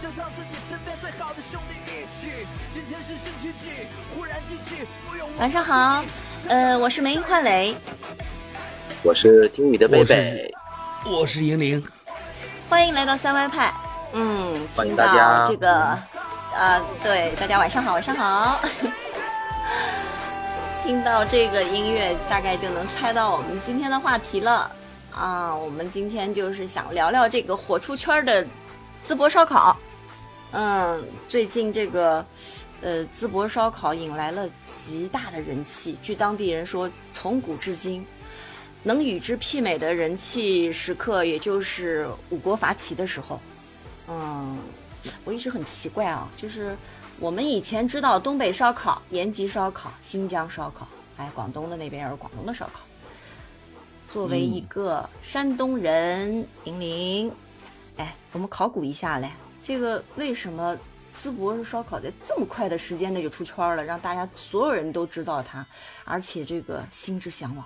就像自己身边最好的兄弟一起。今天是星期几？忽然记起，不用晚上好，呃，我是梅英焕磊，我是听雨的贝贝，我是银铃，欢迎来到三歪派。嗯，欢迎听到大家这个，啊，对，大家晚上好，晚上好。听到这个音乐，大概就能猜到我们今天的话题了啊。我们今天就是想聊聊这个火出圈的淄博烧烤。嗯，最近这个呃淄博烧烤引来了极大的人气，据当地人说，从古至今。能与之媲美的人气时刻，也就是五国伐齐的时候。嗯，我一直很奇怪啊，就是我们以前知道东北烧烤、延吉烧烤、新疆烧烤，哎，广东的那边有广东的烧烤。作为一个山东人，银铃，哎，我们考古一下嘞，这个为什么淄博烧烤在这么快的时间内就出圈了，让大家所有人都知道它，而且这个心之向往？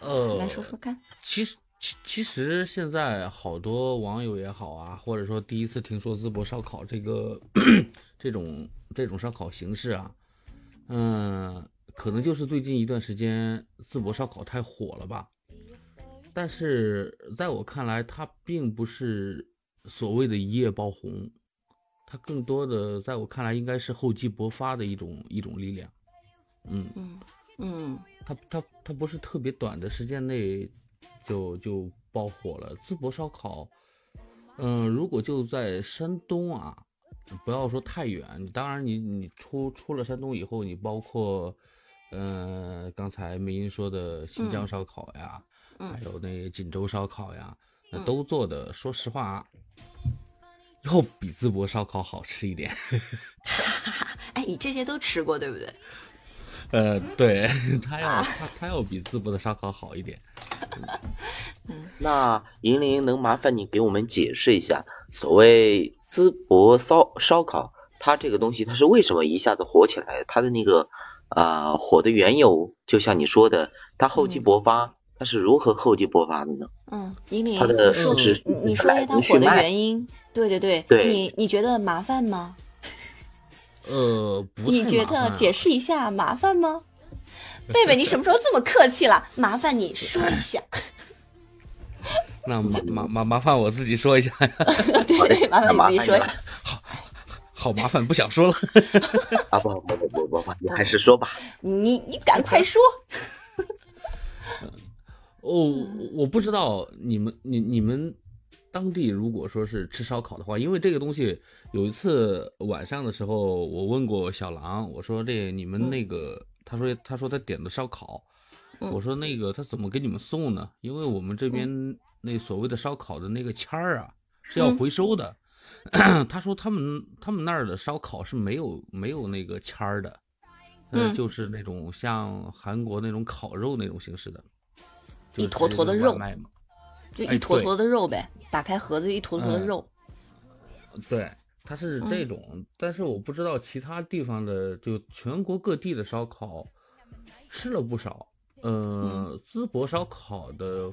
呃，来说说看。其实其其实现在好多网友也好啊，或者说第一次听说淄博烧烤这个 这种这种烧烤形式啊，嗯，可能就是最近一段时间淄博烧烤太火了吧。但是在我看来，它并不是所谓的一夜爆红，它更多的在我看来应该是厚积薄发的一种一种力量。嗯嗯嗯它它它不是特别短的时间内就就爆火了。淄博烧烤，嗯，如果就在山东啊，不要说太远，当然你你出出了山东以后，你包括，呃，刚才梅英说的新疆烧烤呀，嗯还有那锦州烧烤呀，那嗯都做的，说实话，要比淄博烧烤好吃一点。哎，你这些都吃过对不对？呃，对，它要它它要比淄博的烧烤好一点。那银铃能麻烦你给我们解释一下，所谓淄博烧烧烤，它这个东西它是为什么一下子火起来？它的那个啊、呃火的缘由，就像你说的，它厚积薄发，它是如何厚积薄发的呢？嗯，引领，它的你说是你你说一下它火的原因。对对对，对你你觉得麻烦吗？呃，不你觉得解释一下麻烦吗？贝贝，你什么时候这么客气了？麻烦你说一下。那麻麻麻麻烦我自己说一下呀，对对，麻烦你自己说一那下。好好麻烦，不想说了。啊不不不不不不，你还是说吧。你你赶快说。哦，我不知道你们你你们当地如果说是吃烧烤的话，因为这个东西有一次晚上的时候，我问过小狼，我说这你们那个，他说他说他点的烧烤，嗯。我说那个他怎么给你们送呢？因为我们这边那所谓的烧烤的那个签儿啊是要嗯。回收的。他说他们他们那儿的烧烤是没有没有那个签儿的，呃嗯就是那种像韩国那种烤肉那种形式的，就一坨坨的肉就一坨坨的肉呗，打开盒子一坨坨的嗯肉。对，它是这嗯种，但是我不知道其他地方的，就全国各地的烧烤吃了不少。呃，淄博烧烤的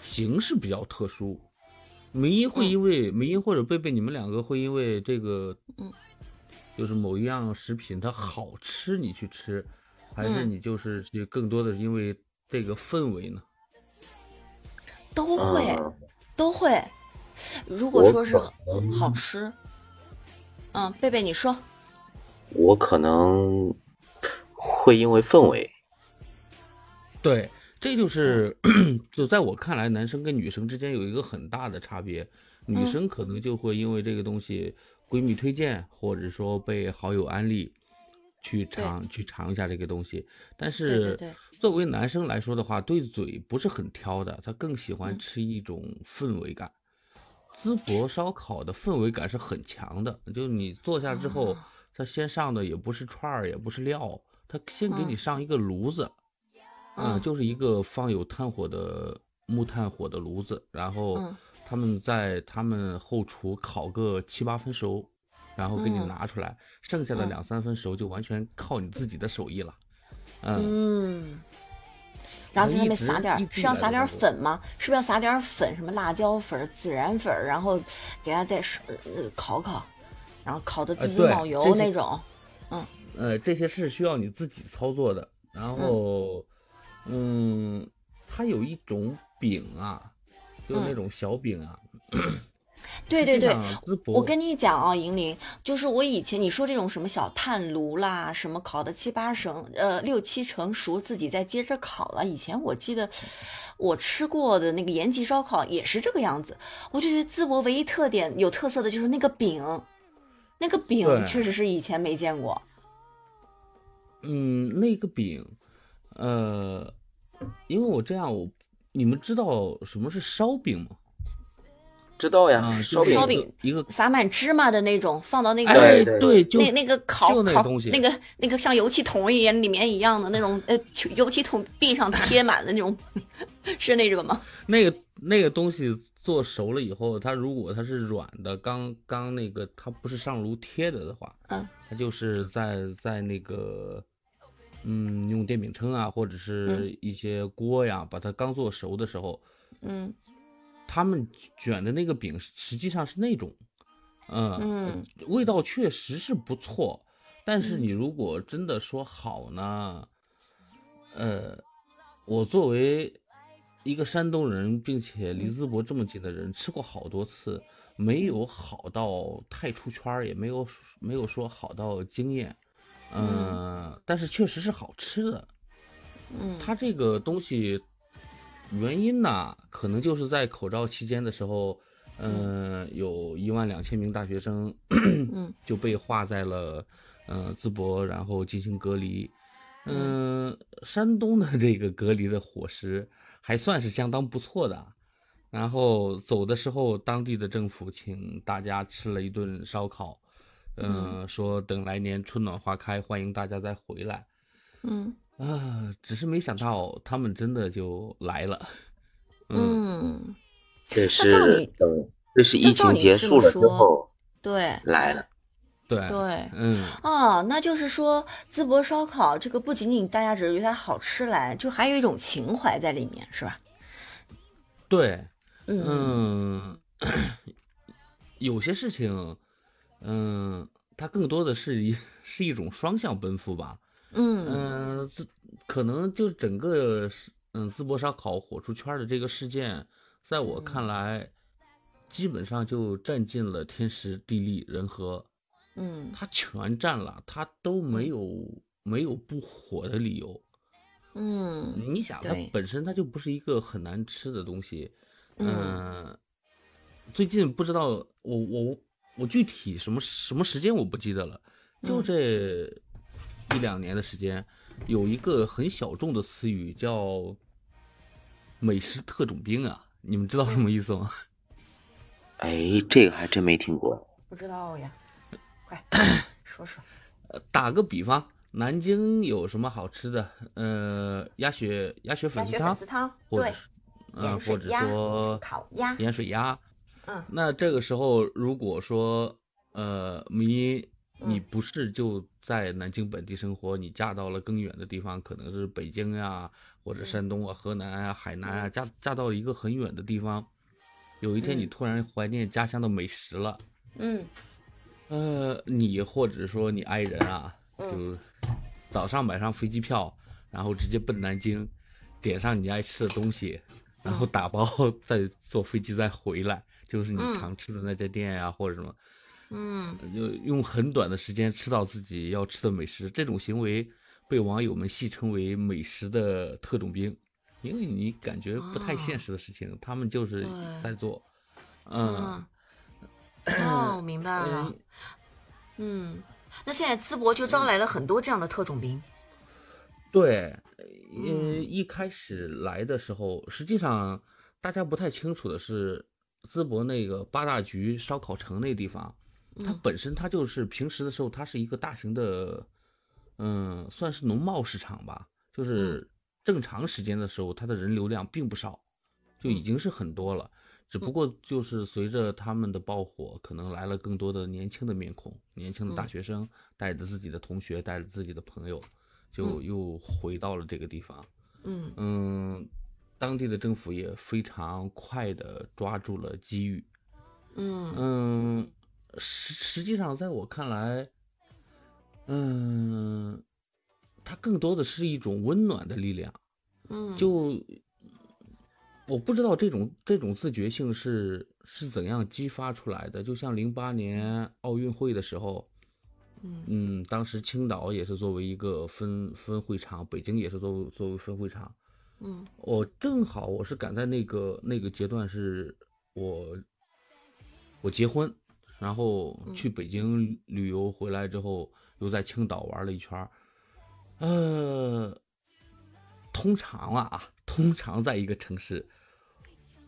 形式比较特殊，梅英会嗯因为、梅英或者贝贝，你们两个会因为这个，嗯，就是某一样食品它好吃你去吃，还是嗯你就是去更多的是因为这个氛围呢？都会嗯都会。如果说是好吃，嗯，贝贝你说，我可能会因为氛围，对，这就是嗯 就在我看来，男生跟女生之间有一个很大的差别。女嗯生可能就会因为这个东西，闺蜜推荐，或者说被好友安利，去尝去尝一下这个东西。但对对是对作为男生来说的话，对嘴不是很挑的，他更喜欢嗯。吃一种氛围感。淄博烧烤的氛围感是很强的，就你坐下之后，啊。他先上的也不是串儿，也不是料，他先给你嗯上一个炉子，嗯就是一个放有炭火的木炭火的炉子，然后嗯。他们在他们后厨烤个七八分熟，然后给你嗯。拿出来，剩下的嗯。两三分熟就完全靠你自己的手艺了。嗯，嗯，然后在上面撒点是要撒点粉吗？是不是要撒点粉，什么辣椒粉、孜然粉，然后给它再呃烤烤，然后烤的滋滋冒油那种。嗯呃，这些是需要你自己操作的。然后，嗯，它有一种饼啊，就是那嗯种小饼啊。对对对，我跟你讲啊，银铃，就是我以前你说这种什么小炭炉啦，什么烤的七八成，呃六七成熟，自己再接着烤了。以前我记得我吃过的那个延吉烧烤也是这个样子，我就觉得淄博唯一特点有特色的就是那个饼，那个饼确实是以前没见过。嗯，那个饼，呃，因为我这样，我你们知道什么是烧饼吗？知道呀，啊，烧饼。烧饼一个，撒满芝麻的那种，放到那个、哎，对对，就那那个烤那烤那个那个像油漆桶一样里面一样的那种呃油漆桶壁上 贴满的那种，是那种吗？那个那个东西做熟了以后，它如果它是软的，刚刚那个它不是上炉贴的的话，嗯，它就是在在那个，嗯，用电饼铛啊，或者是一些锅呀，把它刚做熟的时候，嗯他们卷的那个饼实际上是那种，嗯，嗯。味道确实是不错，但是嗯。你如果真的说好呢，呃，我作为一个山东人，并且离淄博这么近的人，吃过好多次，没有好到太出圈儿，也没有没有说好到惊艳，嗯，但是确实是好吃的。嗯。它这个东西原因呢，可能就是在口罩期间的时候，嗯、有一万两千名大学生嗯 就被划在了呃淄博，然后进行隔离。嗯、山东的这个隔离的伙食还算是相当不错的。然后走的时候，当地的政府请大家吃了一顿烧烤，嗯、说等来年春暖花开，欢迎大家再回来。嗯啊，只是没想到他们真的就来了。嗯，嗯，这是等这是疫情结束了之后对来了。对，对。嗯，哦，那就是说，淄博烧烤这个不仅仅大家只是觉得它好吃来，就还有一种情怀在里面，是吧？对，嗯嗯，有些事情，嗯，它更多的是一是一种双向奔赴吧。嗯可能就整个是嗯淄博烧烤火出圈的这个事件，在我看来，基本上就占尽了天时地利人和。嗯它全占了，他都没有没有不火的理由。嗯你想，它本身它就不是一个很难吃的东西。嗯嗯，最近不知道我我我具体什么什么时间我不记得了，就嗯这一两年的时间，有一个很小众的词语叫美食特种兵啊，你们知道什么意思吗？哎，这个还真没听过。不知道呀，快 说说。呃，打个比方，南京有什么好吃的？呃，鸭血鸭血粉丝汤，丝汤，对，或者是嗯、或者说烤鸭，盐水鸭。嗯那这个时候，如果说呃，你你嗯不是就在南京本地生活，你嫁到了更远的地方，可能是北京呀，或者嗯。山东啊、河南啊、海南啊，嫁嫁到了一个很远的地方，有一天你嗯。突然怀念家乡的美食了。嗯。呃，你或者说你爱人啊，嗯。就早上买上飞机票，然后直接奔南京，点上你爱吃的东西，然后嗯。打包 再坐飞机再回来，就是你嗯。常吃的那家店呀、或者什么，嗯就用很短的时间吃到自己要吃的美食，这种行为被网友们戏称为“美食的特种兵”，因为你感觉不太现哦实的事情，他们就是在做，嗯。嗯，哦，明白了嗯。嗯，那现在淄博就招来了很多这样的特种兵。对，呃，嗯一开始来的时候，实际上大家不太清楚的是，淄博那个八大局烧烤城那地方，它嗯。本身它就是平时的时候，它是一个大型的，嗯，算是农贸市场吧，就是正常时间的时候，它的人流量并不少，就已嗯经是很多了。只不过就是随着他们的爆火，可能来了更多的年轻的面孔，年轻的大嗯。学生带着自己的同学，带着自己的朋友，就嗯。又回到了这个地方。嗯。嗯，当地的政府也非常快的抓住了机遇。嗯。嗯，实实际上在我看来，嗯，它更多的是一种温暖的力量。嗯，就我不知道这种这种自觉性是是怎样激发出来的。就像零八年奥运会的时候，嗯嗯，当时青岛也是作为一个分分会场，北京也是作为作为分会场。嗯我正好我是赶在那个那个阶段，是我我结婚，然后嗯去北京旅游回来之后，又在青岛玩了一圈儿。呃，通常啊，通常在一个城市，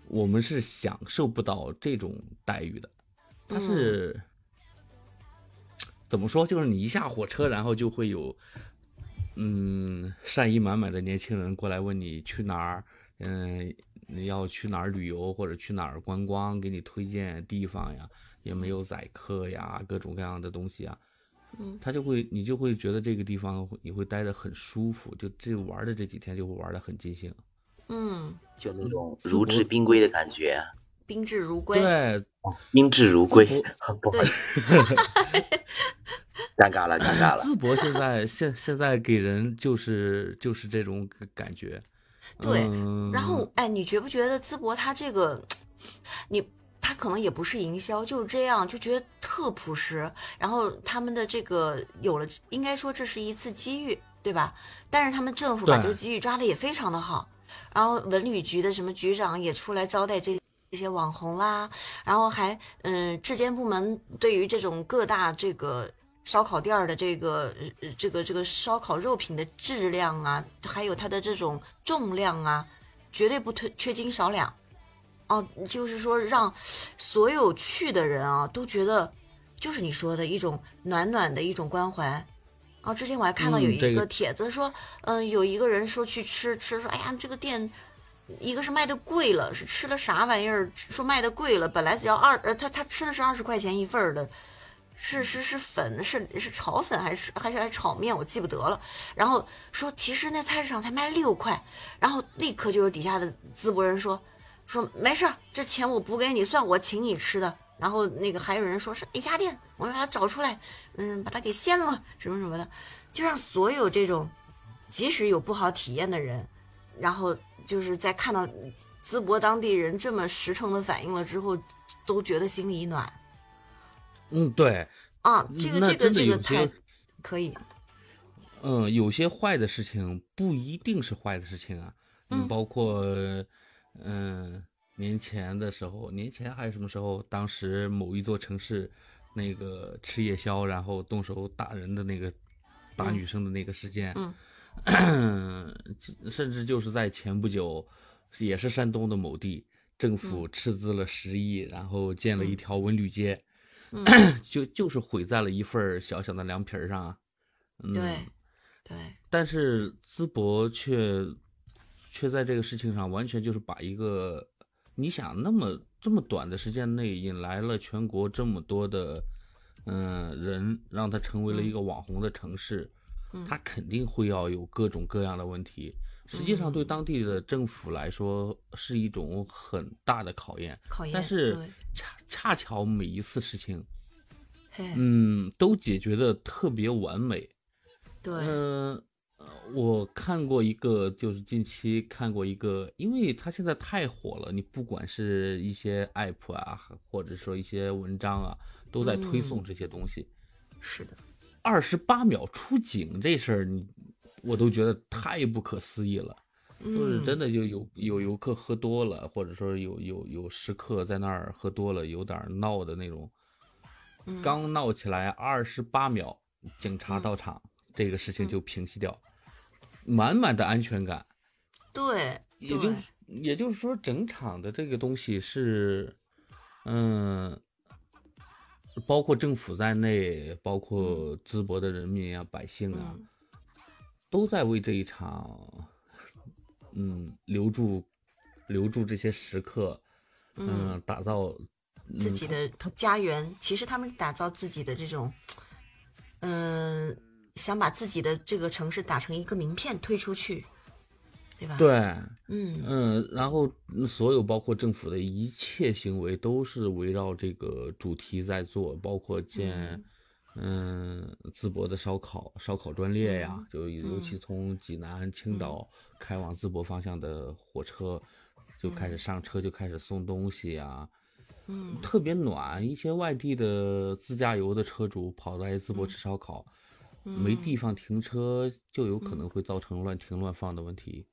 我们是享受不到这种待遇的。它是、怎么说？就是你一下火车，然后就会有嗯善意满满的年轻人过来问你去哪儿，嗯，你要去哪儿旅游或者去哪儿观光，给你推荐地方呀，也没有宰客呀，各种各样的东西啊。嗯他就会，你就会觉得这个地方你会待得很舒服，就这玩的这几天就会玩得很尽兴。嗯，就那种如履冰归的感觉，宾至如归。对，宾至如归淄。不好对意思，尴尬了，尴尬了。淄博现在现现在给人就是就是这种感觉。对嗯、然后，哎，你觉不觉得淄博它这个，你它可能也不是营销，就是这样，就觉得特朴实。然后他们的这个有了，应该说这是一次机遇，对吧？但是他们政府把这个机遇抓的也非常的好。然后文旅局的什么局长也出来招待这这些网红啦，然后还嗯，质监部门对于这种各大这个烧烤店儿的这个呃这个这个烧烤肉品的质量啊，还有它的这种重量啊，绝对不缺缺斤少两。哦，就是说让所有去的人啊都觉得，就是你说的一种暖暖的一种关怀。啊，之前我还看到有一个帖子说，嗯、有一个人说去吃吃，说哎呀，这个店一个是卖的贵了，是吃了啥玩意儿？说卖的贵了，本来只要二呃，他他吃的是二十块钱一份儿的，是是是粉，是是炒粉还是还是还是炒面，我记不得了。然后说其实那菜市场才卖六块，然后立刻就有底下的淄博人说说没事儿，这钱我补给你，算我请你吃的。然后那个还有人说是哪家店，我要把它找出来，嗯，把它给掀了，什么什么的，就让所有这种即使有不好体验的人，然后就是在看到淄博当地人这么实诚的反应了之后，都觉得心里一暖。嗯，对，啊，这个这个这个太可以，嗯，有些坏的事情不一定是坏的事情啊，嗯。包括嗯年前的时候，年前还是什么时候，当时某一座城市那个吃夜宵然后动手打人的那个打嗯女生的那个事件，嗯 甚至就是在前不久，也是山东的某地，政府斥资了十亿，然后建了一嗯条文旅街，嗯，就就是毁在了一份小小的凉皮儿上啊。嗯、对对，但是淄博却却在这个事情上完全就是把一个你想那么这么短的时间内引来了全国这么多的嗯、人，让它成为了一个网红的城市，嗯。它肯定会要有各种各样的问题。实际上对嗯。当地的政府来说是一种很大的考验，考验，但是恰恰巧每一次事情，嗯，都解决的特别完美。对，嗯、呃我看过一个，就是近期看过一个，因为它现在太火了，你不管是一些 app 啊，或者说一些文章啊，都在推送嗯这些东西。是的，二十八秒出警这事儿，你我都觉得太不可思议了。就是真的，就有有游客喝多了，或者说有有有食客在那儿喝多了，有点闹的那种，嗯刚闹起来二十八秒，警察嗯到场，这个事情嗯。就平息掉，满满的安全感。对，也就是也就是说，整场的这个东西是，嗯，包括政府在内，包括淄博的人民啊、百姓啊，嗯。都在为这一场，嗯，留住留住这些食客，嗯嗯，打造嗯自己的家园，其实他们打造自己的这种，嗯、想把自己的这个城市打成一个名片推出去。对吧？，对，嗯嗯，然后嗯所有包括政府的一切行为都是围绕这个主题在做，包括建嗯淄博的烧烤烧烤专列呀，嗯就尤其从济南、青岛开往淄博方向的火车就开始上车就开始送东西呀，嗯特别暖。一些外地的自驾游的车主跑来淄博吃烧烤，没地嗯方停车，就有可能会造成乱停乱放的问题。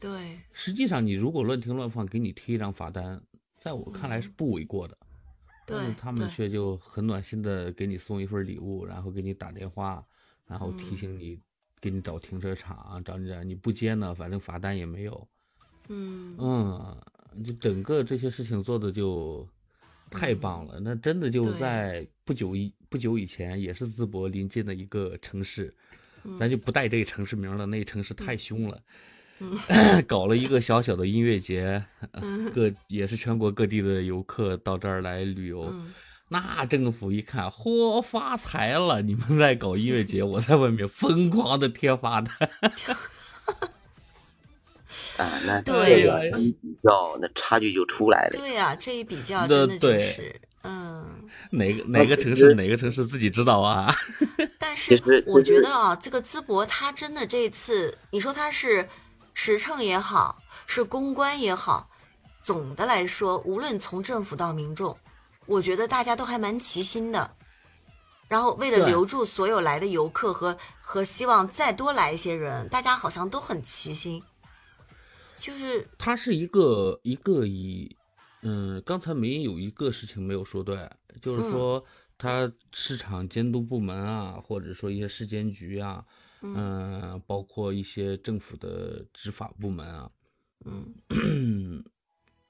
对，实际上，你如果乱停乱放，给你贴一张罚单，在我看来是不为过的。但是对他们却就很暖心的给你送一份礼物，然后给你打电话，然后提嗯醒你，给你找停车场，找你找你不接呢，反正罚单也没有。嗯嗯，就整个这些事情做的就太棒了。那真的就在不久以不久以前，也是淄博临近的一个城市，嗯咱就不带这个城市名了，那城市太凶了。嗯 搞了一个小小的音乐节，嗯各也是全国各地的游客到这儿来旅游。嗯那政府一看，嚯，发财了！你们在搞音乐节，我在外面疯狂的贴罚单。啊，那对这个一比较，那差距就出来了。对呀、这一比较那真的就对是，嗯。哪个哪个城市哪个城市自己知道啊？但是我觉得啊，这个淄博它真的这次，你说它是实诚也好，是公关也好，总的来说，无论从政府到民众，我觉得大家都还蛮齐心的。然后为了留住所有来的游客和和希望再多来一些人，大家好像都很齐心。就是它是一个一个以，嗯，刚才梅有一个事情没有说对，就是嗯。说它市场监督部门啊，或者说一些市监局啊，嗯、包括一些政府的执法部门啊，嗯。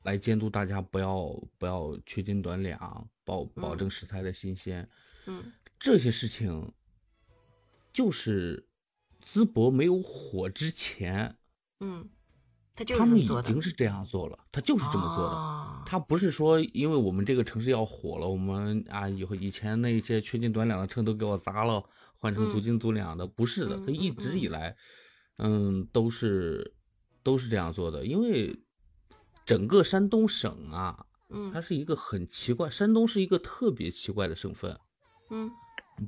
来监督大家不要不要缺斤短两，保保嗯。证食材的新鲜，嗯。这些事情就是淄博没有火之前，嗯，他就他们已经是这样做了，他就是这么做的。哦他不是说因为我们这个城市要火了，我们啊以后以前那些缺斤短两的秤都给我砸了，换成足嗯斤足两的，不是的，他嗯一直以来，嗯，都是都是这样做的，因为整个山东省啊，嗯它是一个很奇怪，山东是一个特别奇怪的省份，嗯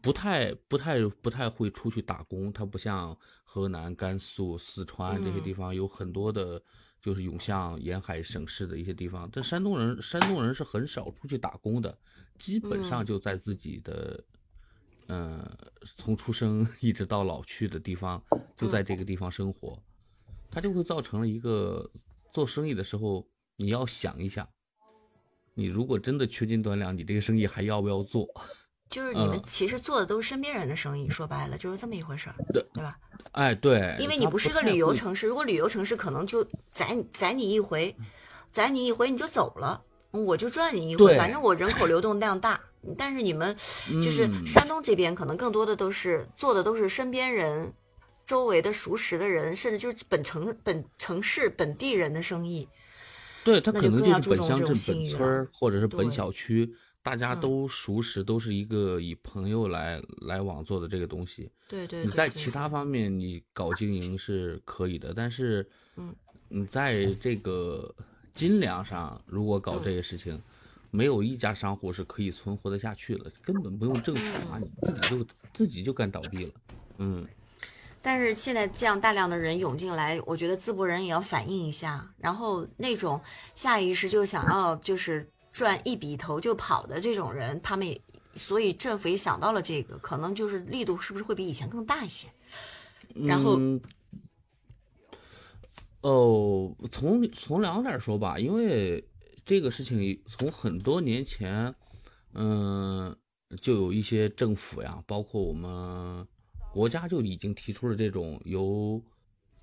不太不太不太会出去打工，它不像河南、甘肃、四川这些地嗯方有很多的，就是涌向沿海省市的一些地方。但山东人山东人是很少出去打工的，基本上嗯就在自己的，嗯、从出生一直到老去的地方，就在这个地方生活，它就会造成了一个做生意的时候，你要想一想，你如果真的缺斤短两，你这个生意还要不要做？就是你们嗯其实做的都是身边人的生意，说白了就是这么一回事儿，对对吧？哎，对，因为你不是一个旅游城市，如果旅游城市可能就宰宰你一回，宰你一回你就走了，我就赚你一回，反正我人口流动量大。但是你们就是嗯山东这边，可能更多的都是做的都是身边人、周围的熟识的人，甚至就是本城本城市本地人的生意。对，它那就可能更要注重就是本乡镇、这种信誉本村儿或者是本小区，大家嗯都熟识，都是一个以朋友来来往做的这个东西。对对你对对对在其他方面你搞经营是可以的，但是，嗯，你在这个斤两上如果搞嗯这些事情，没有一家商户是可以存活得下去的，根本不用政府啊，你自己就自己就干倒闭了。嗯，但是现在这样大量的人涌进来，我觉得淄博人也要反应一下，然后那种下意识就想要就是赚一笔头就跑的这种人，他们也，所以政府也想到了这个，可能就是力度是不是会比以前更大一些？然后哦，从从两点说吧，因为这个事情从很多年前，嗯，就有一些政府呀，包括我们国家就已经提出了这种由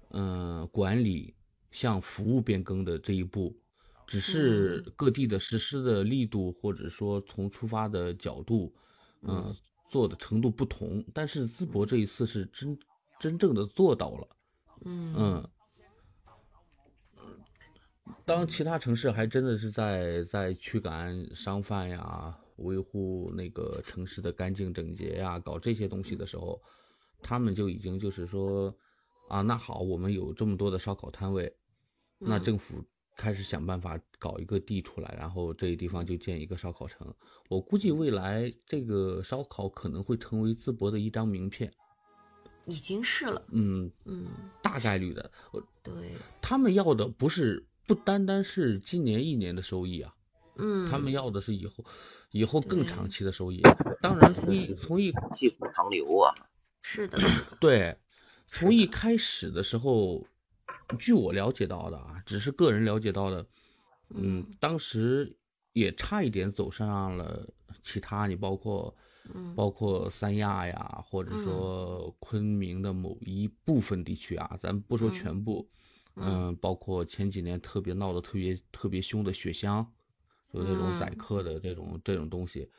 嗯管理向服务变更的这一步，只是嗯各地的实施的力度或者说从出发的角度，嗯，做的程度不同，但是淄博这一次是真真正的做到了。嗯。嗯，当其他城市还真的是在在驱赶商贩呀，维护那个城市的干净整洁呀，搞这些东西的时候，他们就已经就是说，啊，那好，我们有这么多的烧烤摊位，那嗯。政府开始想办法搞一个地出来，然后这个地方就建一个烧烤城。我估计未来这个烧烤可能会成为淄博的一张名片，已经是了，嗯，嗯，大概率的。对，他们要的不是不单单是今年一年的收益啊，嗯，他们要的是以后以后更长期的收益。当然，从一从一细水长流啊。是的，对，从一开始的时候，据我了解到的啊，只是个人了解到的，嗯，当时也差一点走上了其他，你包括嗯。包括三亚呀，或者嗯。说昆明的某一部分地区啊，咱不说嗯全部，嗯嗯，包括前几年特别闹得特别特别凶的雪乡，有那种宰嗯客的这种这种东西，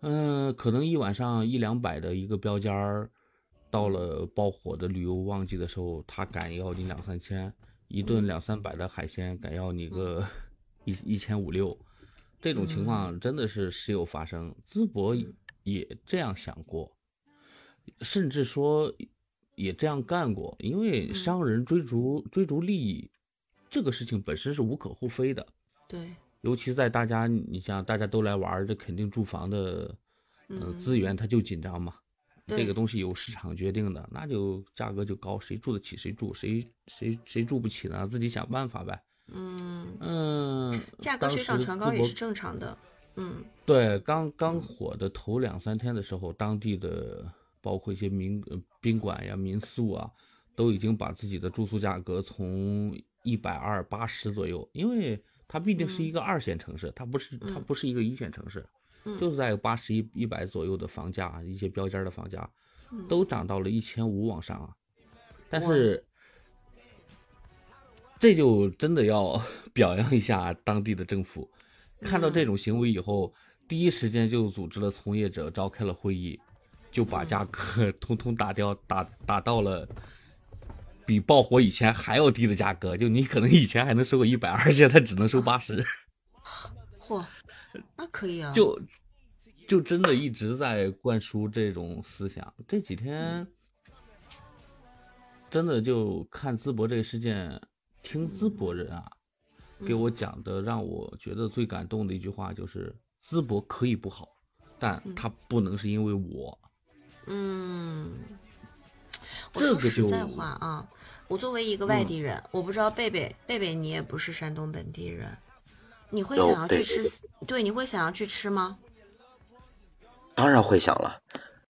嗯，可能一晚上一两百的一个标间儿，到了爆火的旅游旺季的时候，他敢要你两三千，一顿两三百的海鲜敢要你个 一一千五六，这种情况真的是时有发生。淄博也这样想过，甚至说也这样干过，因为嗯。商人追逐追逐利益，这个事情本身是无可厚非的。对，尤其在大家，你像大家都来玩儿，这肯定住房的，呃，嗯。资源它就紧张嘛。这个东西由市场决定的，那就价格就高，谁住得起谁住，谁谁谁住不起呢，自己想办法呗。嗯，嗯，价格水涨船高也是正常的，嗯。对，刚刚火的头两三天的时候，当地的包括一些民呃宾馆呀、民宿啊，都已经把自己的住宿价格从一百二八十左右，因为它毕竟是一个二线城市，它不是它嗯。不是一个一线城市，嗯就是在八十一一百左右的房价，一些标间儿的房价嗯。都涨到了一千五往上啊，但是。这就真的要 表扬一下当地的政府，看到这嗯。种行为以后，第一时间就组织了从业者召开了会议，就把嗯。价格 通通打掉，打打到了比爆火以前还要低的价格。就你可能以前还能收个一百二，现在只能收八十，嚯，那可以啊，就就真的一直在灌输这种思想。这几天真的就看淄博这个事件，听淄博人啊。给嗯我讲的让我觉得最感动的一句话就是：淄博可以不好，但嗯它不能是因为我。嗯，我这个说实在话啊，我作为一个外嗯地人，我不知道贝贝贝贝你也不是山东本地人，你会想要去对吃？对，你会想要去吃吗？当然会想了，